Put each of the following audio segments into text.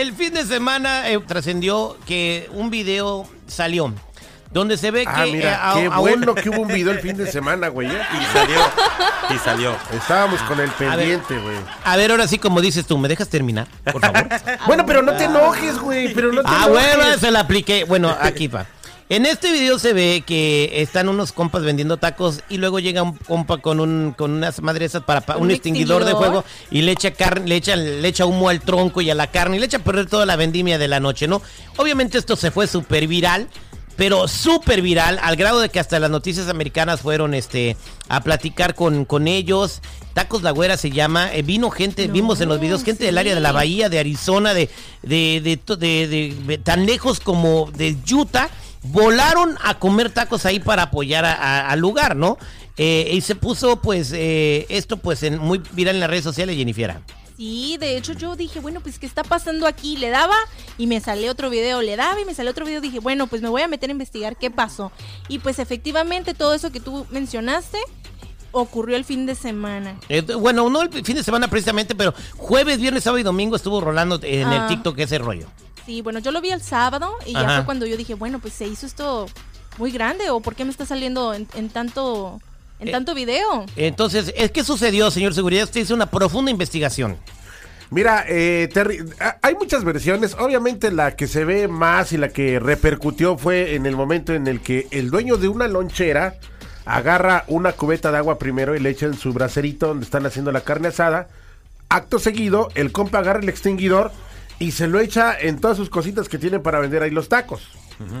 el fin de semana eh, trascendió que un video salió donde se ve Ah, que mira, eh, a- qué a un- bueno que hubo un video el fin de semana, güey. ¿eh? Y salió. Y salió. Estábamos con el pendiente, güey. A ver, ahora sí, como dices tú, ¿me dejas terminar, por favor? Bueno, pero no te enojes, güey. Pero no te ah, enojes. bueno, se la apliqué. Bueno, aquí va. En este video se ve que están unos compas vendiendo tacos y luego llega un compa con un con unas madresas para, pa- un, ¿Un extinguidor, de fuego y le echa carne, le echa le echa humo al tronco y a la carne y le echa a perder toda la vendimia de la noche, ¿no? Obviamente esto se fue súper viral. Pero súper viral, al grado de que hasta las noticias americanas fueron este a platicar con, con ellos. Tacos La Güera se llama. eh, vino gente, No, vimos en los videos, gente del área de la bahía, de Arizona, de, de, de, de- de- de- tan lejos como de Utah. Volaron a comer tacos ahí para apoyar a- a- al lugar, ¿no? Eh, y se puso, pues, eh, esto, pues, en, muy viral en las redes sociales, Jennifer. Sí, de hecho yo dije, bueno, pues ¿qué está pasando aquí? Le daba y me salió otro video, le daba y me salió otro video. Dije, bueno, pues me voy a meter a investigar qué pasó. Y pues efectivamente todo eso que tú mencionaste ocurrió el fin de semana. Eh, bueno, no el fin de semana precisamente, pero jueves, viernes, sábado y domingo estuvo rolando en el Ah. TikTok ese rollo. Sí, bueno, yo lo vi el sábado y ya Ajá. fue cuando yo dije, bueno, pues se hizo esto muy grande o por qué me está saliendo en, en tanto en Eh, tanto video. Entonces, ¿es ¿qué sucedió, señor Seguridad? Usted hizo una profunda investigación. Mira, eh, Terry, a- hay muchas versiones. Obviamente la que se ve más y la que repercutió fue en el momento en el que el dueño de una lonchera agarra una cubeta de agua primero y le echa en su bracerito donde están haciendo la carne asada. Acto seguido, el compa agarra el extinguidor y se lo echa en todas sus cositas que tiene para vender ahí los tacos.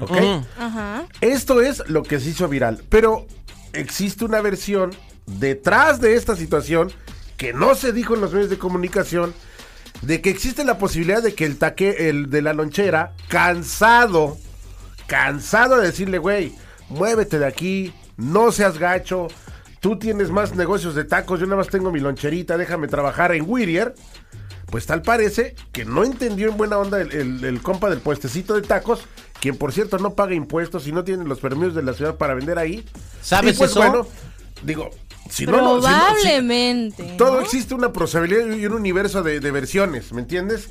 ¿Ok? Ajá. Esto es lo que se hizo viral, pero existe una versión detrás de esta situación que no se dijo en los medios de comunicación de que existe la posibilidad de que el taque el de la lonchera cansado cansado de decirle, güey, muévete de aquí, no seas gacho, tú tienes más negocios de tacos, yo nada más tengo mi loncherita, déjame trabajar en Whittier. Pues tal parece que no entendió en buena onda el, el- el compa del puestecito de tacos, quien por cierto no paga impuestos y no tiene los permisos de la ciudad para vender ahí. ¿Sabes Y pues eso? bueno, digo, si no, no, si no- si- Probablemente. todo existe una posibilidad y un universo de, de versiones, ¿me entiendes?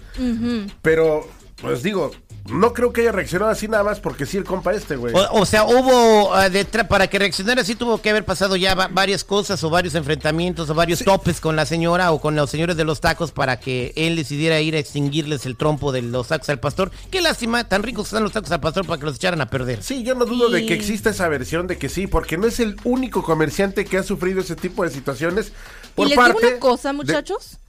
Pero, pues digo, no creo que haya reaccionado así nada más porque sí el compa este, güey. O, o sea, hubo detrás, para que reaccionara así tuvo que haber pasado ya va- varias cosas o varios enfrentamientos o varios topes con la señora o con los señores de los tacos para que él decidiera ir a extinguirles el trompo de los tacos al pastor. Qué lástima, tan ricos están los tacos al pastor para que los echaran a perder. Sí, yo no dudo de que exista esa versión de que sí, porque no es el único comerciante que ha sufrido ese tipo de situaciones. Por y les parte digo una cosa, de- muchachos.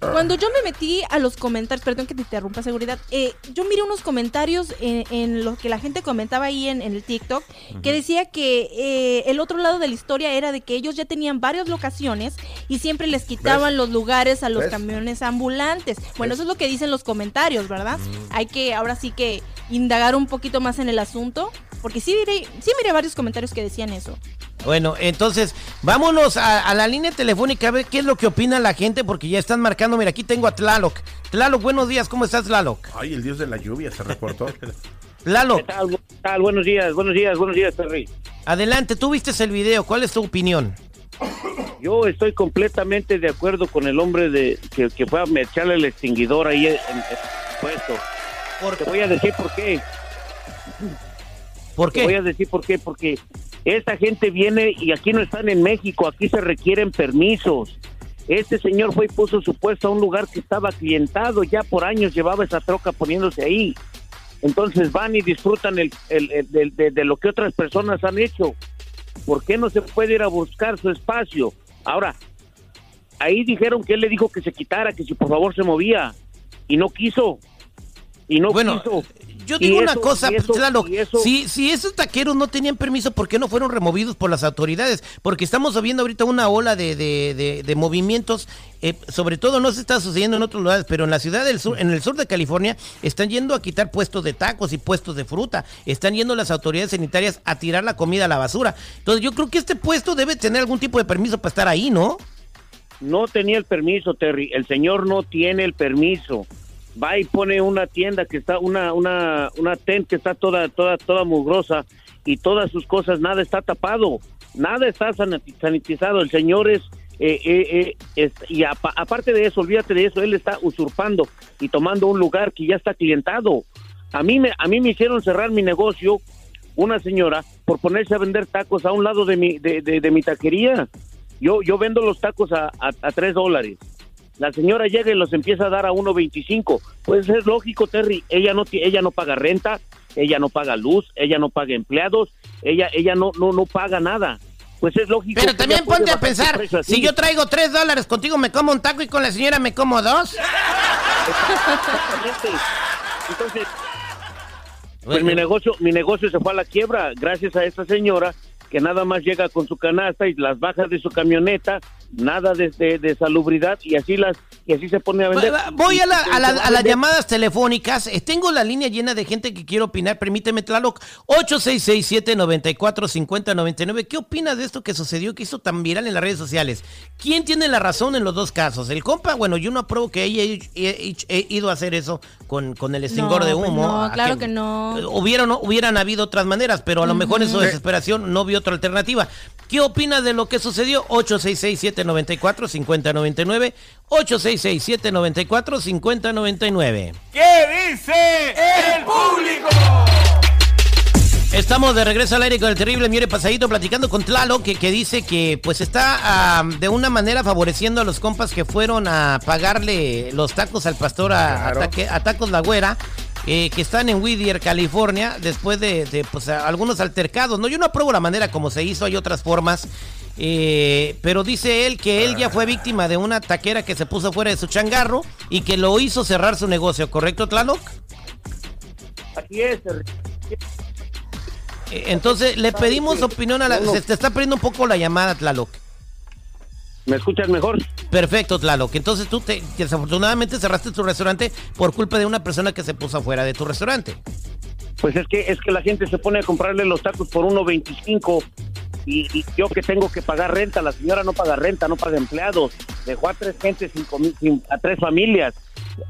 Cuando yo me metí a los comentarios, perdón que te interrumpa seguridad, eh, yo miré unos comentarios en, en lo que la gente comentaba ahí en, en el TikTok, que decía que eh, el otro lado de la historia era de que ellos ya tenían varias locaciones y siempre les quitaban ¿Ves? los lugares a los ¿Ves? camiones ambulantes. Bueno, ¿Ves? eso es lo que dicen los comentarios, ¿verdad? Hay que ahora sí que indagar un poquito más en el asunto, porque sí miré, sí miré varios comentarios que decían eso. Bueno, entonces vámonos a, a la línea telefónica a ver qué es lo que opina la gente porque ya están marcando. Mira, aquí tengo a Tlaloc. Tlaloc, buenos días, ¿cómo estás, Tlaloc? Ay, el dios de la lluvia se reportó. Tlaloc, ¿Qué tal? ¿Qué tal? Buenos días, buenos días, buenos días, Terry. adelante, tú viste el video, ¿cuál es tu opinión? Yo estoy completamente de acuerdo con el hombre de que, que fue a echarle el extinguidor ahí en en el puesto. Te voy a decir por qué. ¿Por Te voy qué? a decir por qué. Porque esta gente viene y aquí no están en México, aquí se requieren permisos. Este señor fue y puso su puesto a un lugar que estaba clientado, ya por años llevaba esa troca poniéndose ahí. Entonces van y disfrutan el, el- el- de, de- de lo que otras personas han hecho. ¿Por qué no se puede ir a buscar su espacio? Ahora, ahí dijeron que él le dijo que se quitara, que si por favor se movía. Y no quiso. Y no Bueno, quiso. Yo digo una cosa, eso- eso- si, si esos taqueros no tenían permiso, ¿por qué no fueron removidos por las autoridades? Porque estamos viendo ahorita una ola de, de- de- de movimientos, eh, sobre todo no se está sucediendo en otros lugares, pero en la ciudad del sur, en el sur de California, están yendo a quitar puestos de tacos y puestos de fruta, están yendo las autoridades sanitarias a tirar la comida a la basura. Entonces yo creo que este puesto debe tener algún tipo de permiso para estar ahí, ¿no? No tenía el permiso, Terry. El señor no tiene el permiso. Va y pone una tienda que está, una, una, una tent que está toda, toda, toda mugrosa y todas sus cosas, nada está tapado, nada está sanitizado. El señor es, eh, eh, eh, es- y apa- aparte de eso, olvídate de eso, él está usurpando y tomando un lugar que ya está clientado. A mí me, a mí me hicieron cerrar mi negocio una señora por ponerse a vender tacos a un lado de mi, de, de- mi taquería. Yo, yo vendo los tacos a, a, a tres dólares. La señora llega y los empieza a dar a 1.25. Pues es lógico, Terry. Ella no, ella no paga renta, ella no paga luz, ella no paga empleados, ella, ella no, no, no paga nada. Pues es lógico. Pero también ponte a pensar, si yo traigo tres dólares contigo me como un taco y con la señora me como dos. Entonces, pues Bueno. mi negocio, mi negocio se fue a la quiebra gracias a esta señora que nada más llega con su canasta y las baja de su camioneta, nada de, de- de salubridad y así las y así se pone a vender. Voy a, la- a la- a las llamadas telefónicas. Eh, Tengo la línea llena de gente que quiere opinar. Permíteme, Tlaloc. 8667-945099. ¿Qué opinas de esto que sucedió, que hizo tan viral en las redes sociales? ¿Quién tiene la razón en los dos casos? ¿El compa? Bueno, yo no apruebo que haya he, he- he ido a hacer eso con, con el extintor No, de pues humo. no, ¿A claro que no. Hubieran, hubieran habido otras maneras, pero a lo mejor en su desesperación no vio otra alternativa. ¿Qué opinas de lo que sucedió? 866-794-5099. 866-794-5099. ¿Qué dice el público? Estamos de regreso al aire con el terrible Miore Pasadito platicando con Tlalo que, que dice que pues está de una manera favoreciendo a los compas que fueron a pagarle los tacos al pastor a, a Claro. taque- a Tacos La Güera. Eh, que están en Whittier, California, después de, de, pues, algunos altercados. No, yo no apruebo la manera como se hizo, hay otras formas. eh, pero dice él que él ya fue víctima de una taquera que se puso fuera de su changarro y que lo hizo cerrar su negocio, ¿correcto, Tlaloc? Así es. Eh, Entonces, le pedimos opinión a la... Se te está perdiendo un poco la llamada, Tlaloc. ¿Me escuchas mejor? Perfecto, Tlaloc. Entonces tú te, desafortunadamente cerraste tu restaurante por culpa de una persona que se puso afuera de tu restaurante. Pues es que es que la gente se pone a comprarle los tacos por 1.25 y, y yo que tengo que pagar renta, la señora no paga renta, no paga empleados, dejó a tres gente a tres familias.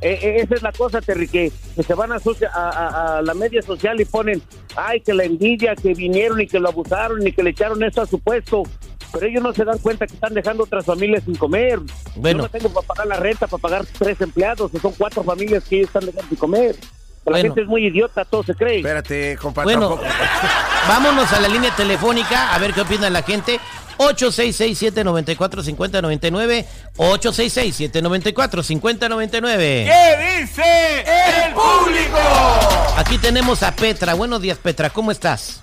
Eh, eh, esa es la cosa, Terry, que, que se van a- a la media social y ponen, ay, que la envidia, que vinieron y que lo abusaron y que le echaron esto a su puesto. Pero ellos no se dan cuenta que están dejando otras familias sin comer. Bueno. Yo no tengo para pagar la renta, para pagar tres empleados, que son cuatro familias que ellos están dejando sin comer. La Bueno. gente es muy idiota, todo se cree. Espérate, compa, Bueno, tampoco. vámonos a la línea telefónica a ver qué opina la gente. 866-794-5099. 866-794-5099. ¿Qué dice el público? Aquí tenemos a Petra. Buenos días, Petra. ¿Cómo estás?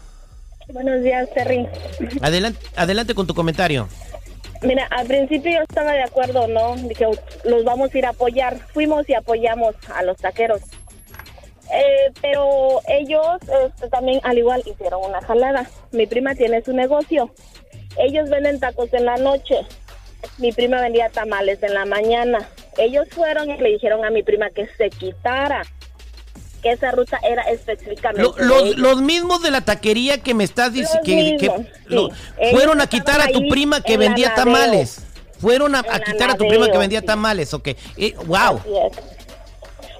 Buenos días, Terry. Adelante, adelante con tu comentario. Mira, al principio yo estaba de acuerdo, ¿no? Dije, los vamos a ir a apoyar. Fuimos y apoyamos a los taqueros. Eh, pero ellos este, también, al igual, hicieron una jalada. Mi prima tiene su negocio. Ellos venden tacos en la noche. Mi prima vendía tamales en la mañana. Ellos fueron y le dijeron a mi prima que se quitara. Que esa ruta era específicamente. Lo- los, los mismos de la taquería que me estás diciendo que, que sí. lo- fueron a quitar a tu prima que en vendía tamales. Fueron a, a quitar a tu prima que vendía sí. tamales, ok. Eh, wow. Así es.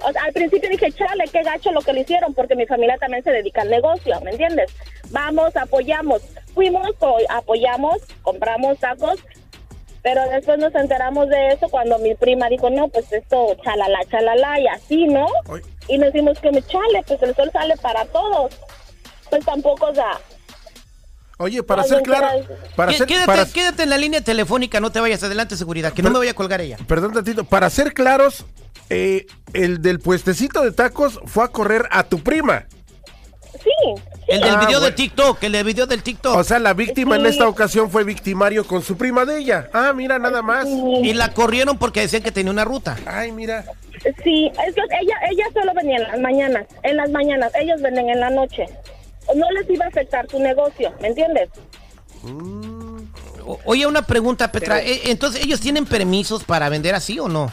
O sea, al principio dije, chale, qué gacho lo que le hicieron, porque mi familia también se dedica al negocio, ¿me entiendes? Vamos, apoyamos. Fuimos, apoyamos, compramos tacos, pero después nos enteramos de eso cuando mi prima dijo, no, pues esto, chalala, chalala, y así, ¿no? Ay. Y nos dimos que, chale, pues el sol sale para todos. Pues tampoco, o sea, Oye, para ser claro, quédate- para ser, quédate, para- quédate en la línea telefónica, no te vayas adelante, seguridad, que no Pero- me vaya a colgar ella. perdón tantito, para ser claros, eh, el del puestecito de tacos fue a correr a tu prima. Sí. El del Ah, video de. TikTok, el del video del TikTok. O sea, la víctima en esta ocasión fue victimario con su prima de ella. Ah, mira, nada más. y la corrieron porque decían que tenía una ruta. Ay, mira. Sí, es que ella, ella solo venía en las mañanas, en las mañanas, ellos venden en la noche. No les iba a afectar su negocio, ¿me entiendes? O- Oye, una pregunta, Petra. eh, Entonces, ¿ellos tienen permisos para vender así o no?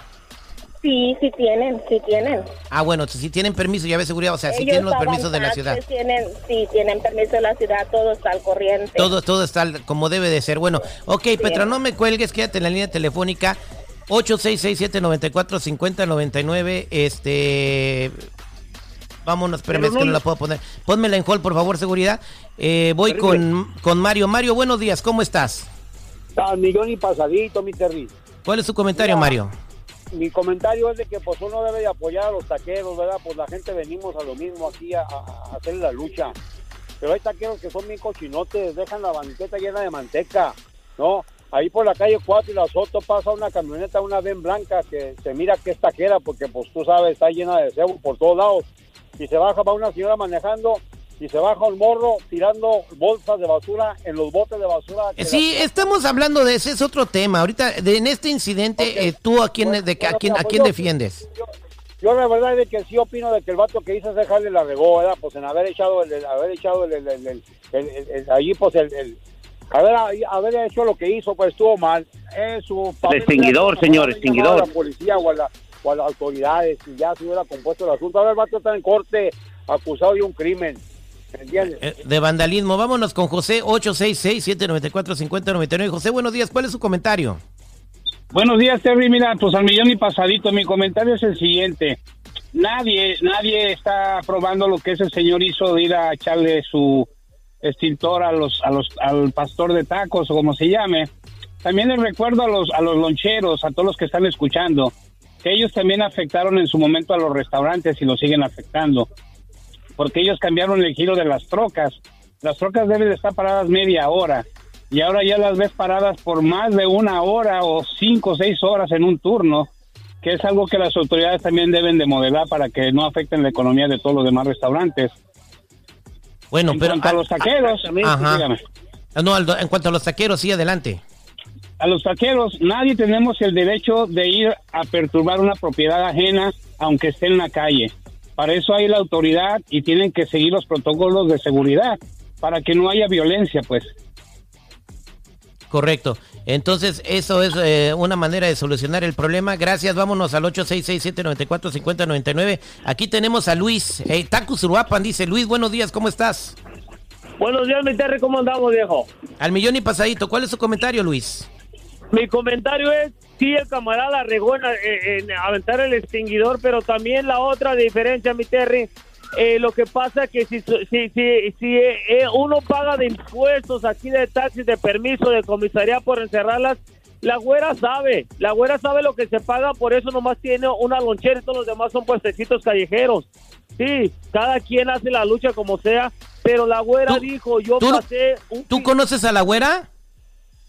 Sí, sí tienen, sí tienen. Ah, bueno, si tienen permiso, ya ves seguridad, o sea, si tienen los permisos de la ciudad. Tienen, sí, tienen permiso de la ciudad, todo está al corriente. Todo, todo está al- como debe de ser. Bueno, ok, Petra, no me cuelgues, quédate en la línea telefónica 8667-945099. Este. Vámonos, espérame, Pero es que no la puedo poner. Pónmela en hold, por favor, seguridad. Eh, voy con, con Mario. Mario, buenos días, ¿cómo estás? Al millón y pasadito, mi Terry. ¿Cuál es su comentario, Mira. Mario? Mi comentario es de que pues uno debe de apoyar a los taqueros, ¿verdad? Pues la gente venimos a lo mismo aquí a, hacer la lucha. Pero hay taqueros que son bien cochinotes, dejan la banqueta llena de manteca, ¿no? Ahí por la calle 4 y la Soto pasa una camioneta, una ven blanca que se mira que es taquera porque pues tú sabes, está llena de cebo por todos lados. Y se baja, va una señora manejando y se baja un morro tirando bolsas de basura en los botes de basura. Sí, la- estamos hablando de ese, es otro tema. Ahorita, de- en este incidente, eh, ¿tú a quién, Bueno, de, a bueno, quién, a pues quién yo- defiendes? Yo, yo la verdad es de que sí opino de que el vato que hizo ese jale la regó, ¿verdad? Pues en haber echado el, el- haber echado el, el, el- el- el- el- el- allí pues el, el- haber, haber hecho lo que hizo pues estuvo mal. Es su papel extinguidor, era señor, extinguidor. A la policía o a, la- o a las autoridades y ya se hubiera compuesto el asunto. Ahora el vato está en corte acusado de un crimen. Eh, de vandalismo. Vámonos con José 866-794-5099. José, buenos días. ¿Cuál es su comentario? Buenos días, Terry. Mira, pues al millón y pasadito. Mi comentario es el siguiente. Nadie, nadie está aprobando lo que ese señor hizo de ir a echarle su extintor a los, a los, al pastor de tacos o como se llame. También les recuerdo a los, a los loncheros, a todos los que están escuchando, que ellos también afectaron en su momento a los restaurantes y lo siguen afectando. Porque ellos cambiaron el giro de las trocas. Las trocas deben de estar paradas media hora y ahora ya las ves paradas por más de una hora o cinco o seis horas en un turno, que es algo que las autoridades también deben de modelar para que no afecten la economía de todos los demás restaurantes. Bueno, en pero... cuanto a los taqueros, Ajá. Ah, No, en cuanto a los taqueros, sí, adelante. a los taqueros nadie tenemos el derecho de ir a perturbar una propiedad ajena aunque esté en la calle. Para eso hay la autoridad y tienen que seguir los protocolos de seguridad para que no haya violencia, pues. Correcto. Entonces, eso es eh, una manera de solucionar el problema. Gracias. Vámonos al 866-794-5099. Aquí tenemos a Luis. Eh, Tacus Uruapan dice, Luis, buenos días, ¿cómo estás? Buenos días, mi Terry, ¿cómo andamos, viejo? Al millón y pasadito. ¿Cuál es su comentario, Luis? Mi comentario es, sí, el camarada regó en, en aventar el extinguidor, pero también la otra diferencia, mi Terry, eh, lo que pasa que si, si, si, si eh, uno paga de impuestos aquí de taxis, de permiso, de comisaría por encerrarlas, la güera sabe, la güera sabe lo que se paga, por eso nomás tiene una lonchera y todos los demás son puestecitos callejeros. Sí, cada quien hace la lucha como sea, pero la güera ¿Tú- dijo, yo pasé un ¿Tú conoces a la güera?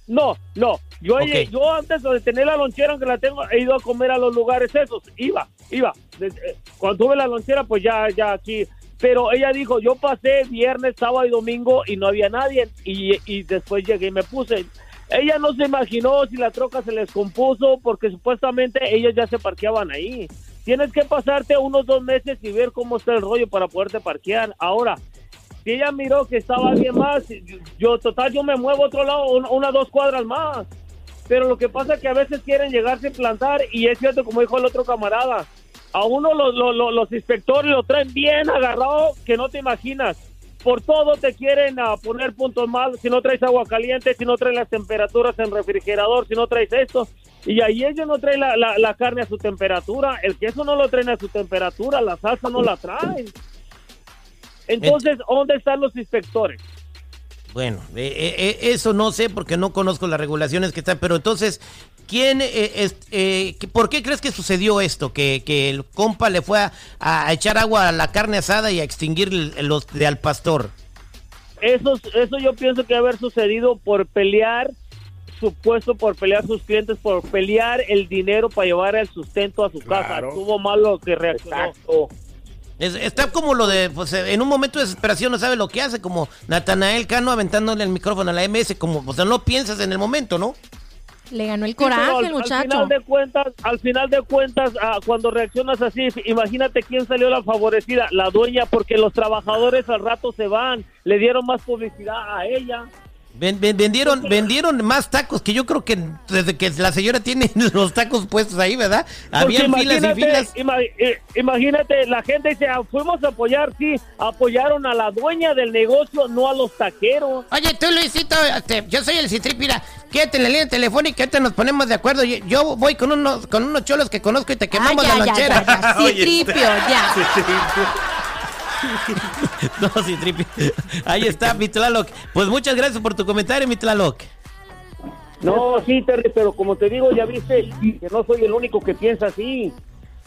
No, no. Yo, Ok. yo antes de tener la lonchera, aunque la tengo, he ido a comer a los lugares esos. Iba, iba. Eh, Cuando tuve la lonchera, pues ya, ya aquí. Pero ella dijo, yo pasé viernes, sábado y domingo y no había nadie. Y, y después llegué y me puse. Ella no se imaginó si la troca se les compuso porque supuestamente ellos ya se parqueaban ahí. Tienes que pasarte unos dos meses y ver cómo está el rollo para poderte parquear. Ahora, si ella miró que estaba alguien más, yo, yo, total, yo me muevo a otro lado, una, una, dos cuadras más. Pero lo que pasa es que a veces quieren llegarse a plantar y es cierto, como dijo el otro camarada, a uno los, los, los- inspectores lo traen bien agarrado que no te imaginas. Por todo te quieren a poner puntos malos, si no traes agua caliente, si no traes las temperaturas en refrigerador, si no traes esto. Y ahí ellos no traen la, la, la carne a su temperatura, el queso no lo traen a su temperatura, la salsa no la traen. Entonces, ¿dónde están los inspectores? Bueno, eh, eh, eh, eso no sé porque no conozco las regulaciones que están, pero entonces, ¿quién, eh, es- eh, ¿por qué crees que sucedió esto? Que, que el compa le fue a, a echar agua a la carne asada y a extinguir los de al pastor. Eso, eso yo pienso que haber sucedido por pelear supuesto por pelear sus clientes, por pelear el dinero para llevar el sustento a su casa. Tuvo malo que reaccionó. Es- está como lo de, pues eh, en un momento de desesperación no sabe lo que hace, como Natanael Cano aventándole el micrófono a la MS, como, o sea, no piensas en el momento, ¿no? Le ganó el Sí, coraje al- el muchacho. Al final de cuentas, al final de cuentas, ah, cuando reaccionas así, imagínate quién salió la favorecida, la dueña, porque los trabajadores al rato se van, le dieron más publicidad a ella. Ven- ven- vendieron, vendieron más tacos que yo creo que desde que la señora tiene los tacos puestos ahí, ¿verdad? Habían Porque filas y imagínate, filas. ima- eh, imagínate, la gente dice, "Ah, fuimos a apoyar, sí, apoyaron a la dueña del negocio, no a los taqueros. Oye, tú Luisito, este, yo soy el Citripira, quédate en la línea telefónica, ahorita nos ponemos de acuerdo. Yo, yo voy con unos, con unos cholos que conozco y te Ah, quemamos ya, la ya, lonchera. ya, ya. Sí, tripio, ya. no, Citripia. Ahí está, mi Tlaloc. Pues muchas gracias por tu comentario, mi Tlaloc. No, sí, Terry, pero como te digo, ya viste que no soy el único que piensa así.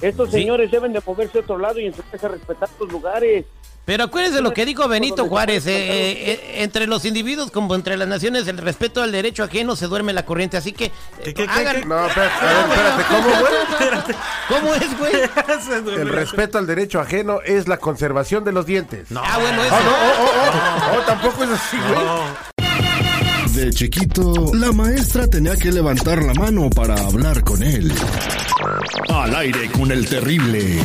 Estos Sí. señores deben de moverse a otro lado y empezar a respetar sus lugares. Pero acuérdense lo que dijo Benito Juárez, eh, eh, eh, entre los individuos como entre las naciones, el respeto al derecho ajeno se duerme la corriente, así que... ¿Qué, qué, qué, hagan- qué? No, espérate, a ver, espérate, ¿cómo, güey? ¿Cómo es, güey? El respeto al derecho ajeno es la conservación de los dientes. Ah, bueno, eso. Ah, no, oh, oh, oh, oh, tampoco es así, güey. No. De chiquito, la maestra tenía que levantar la mano para hablar con él. Al aire con el terrible.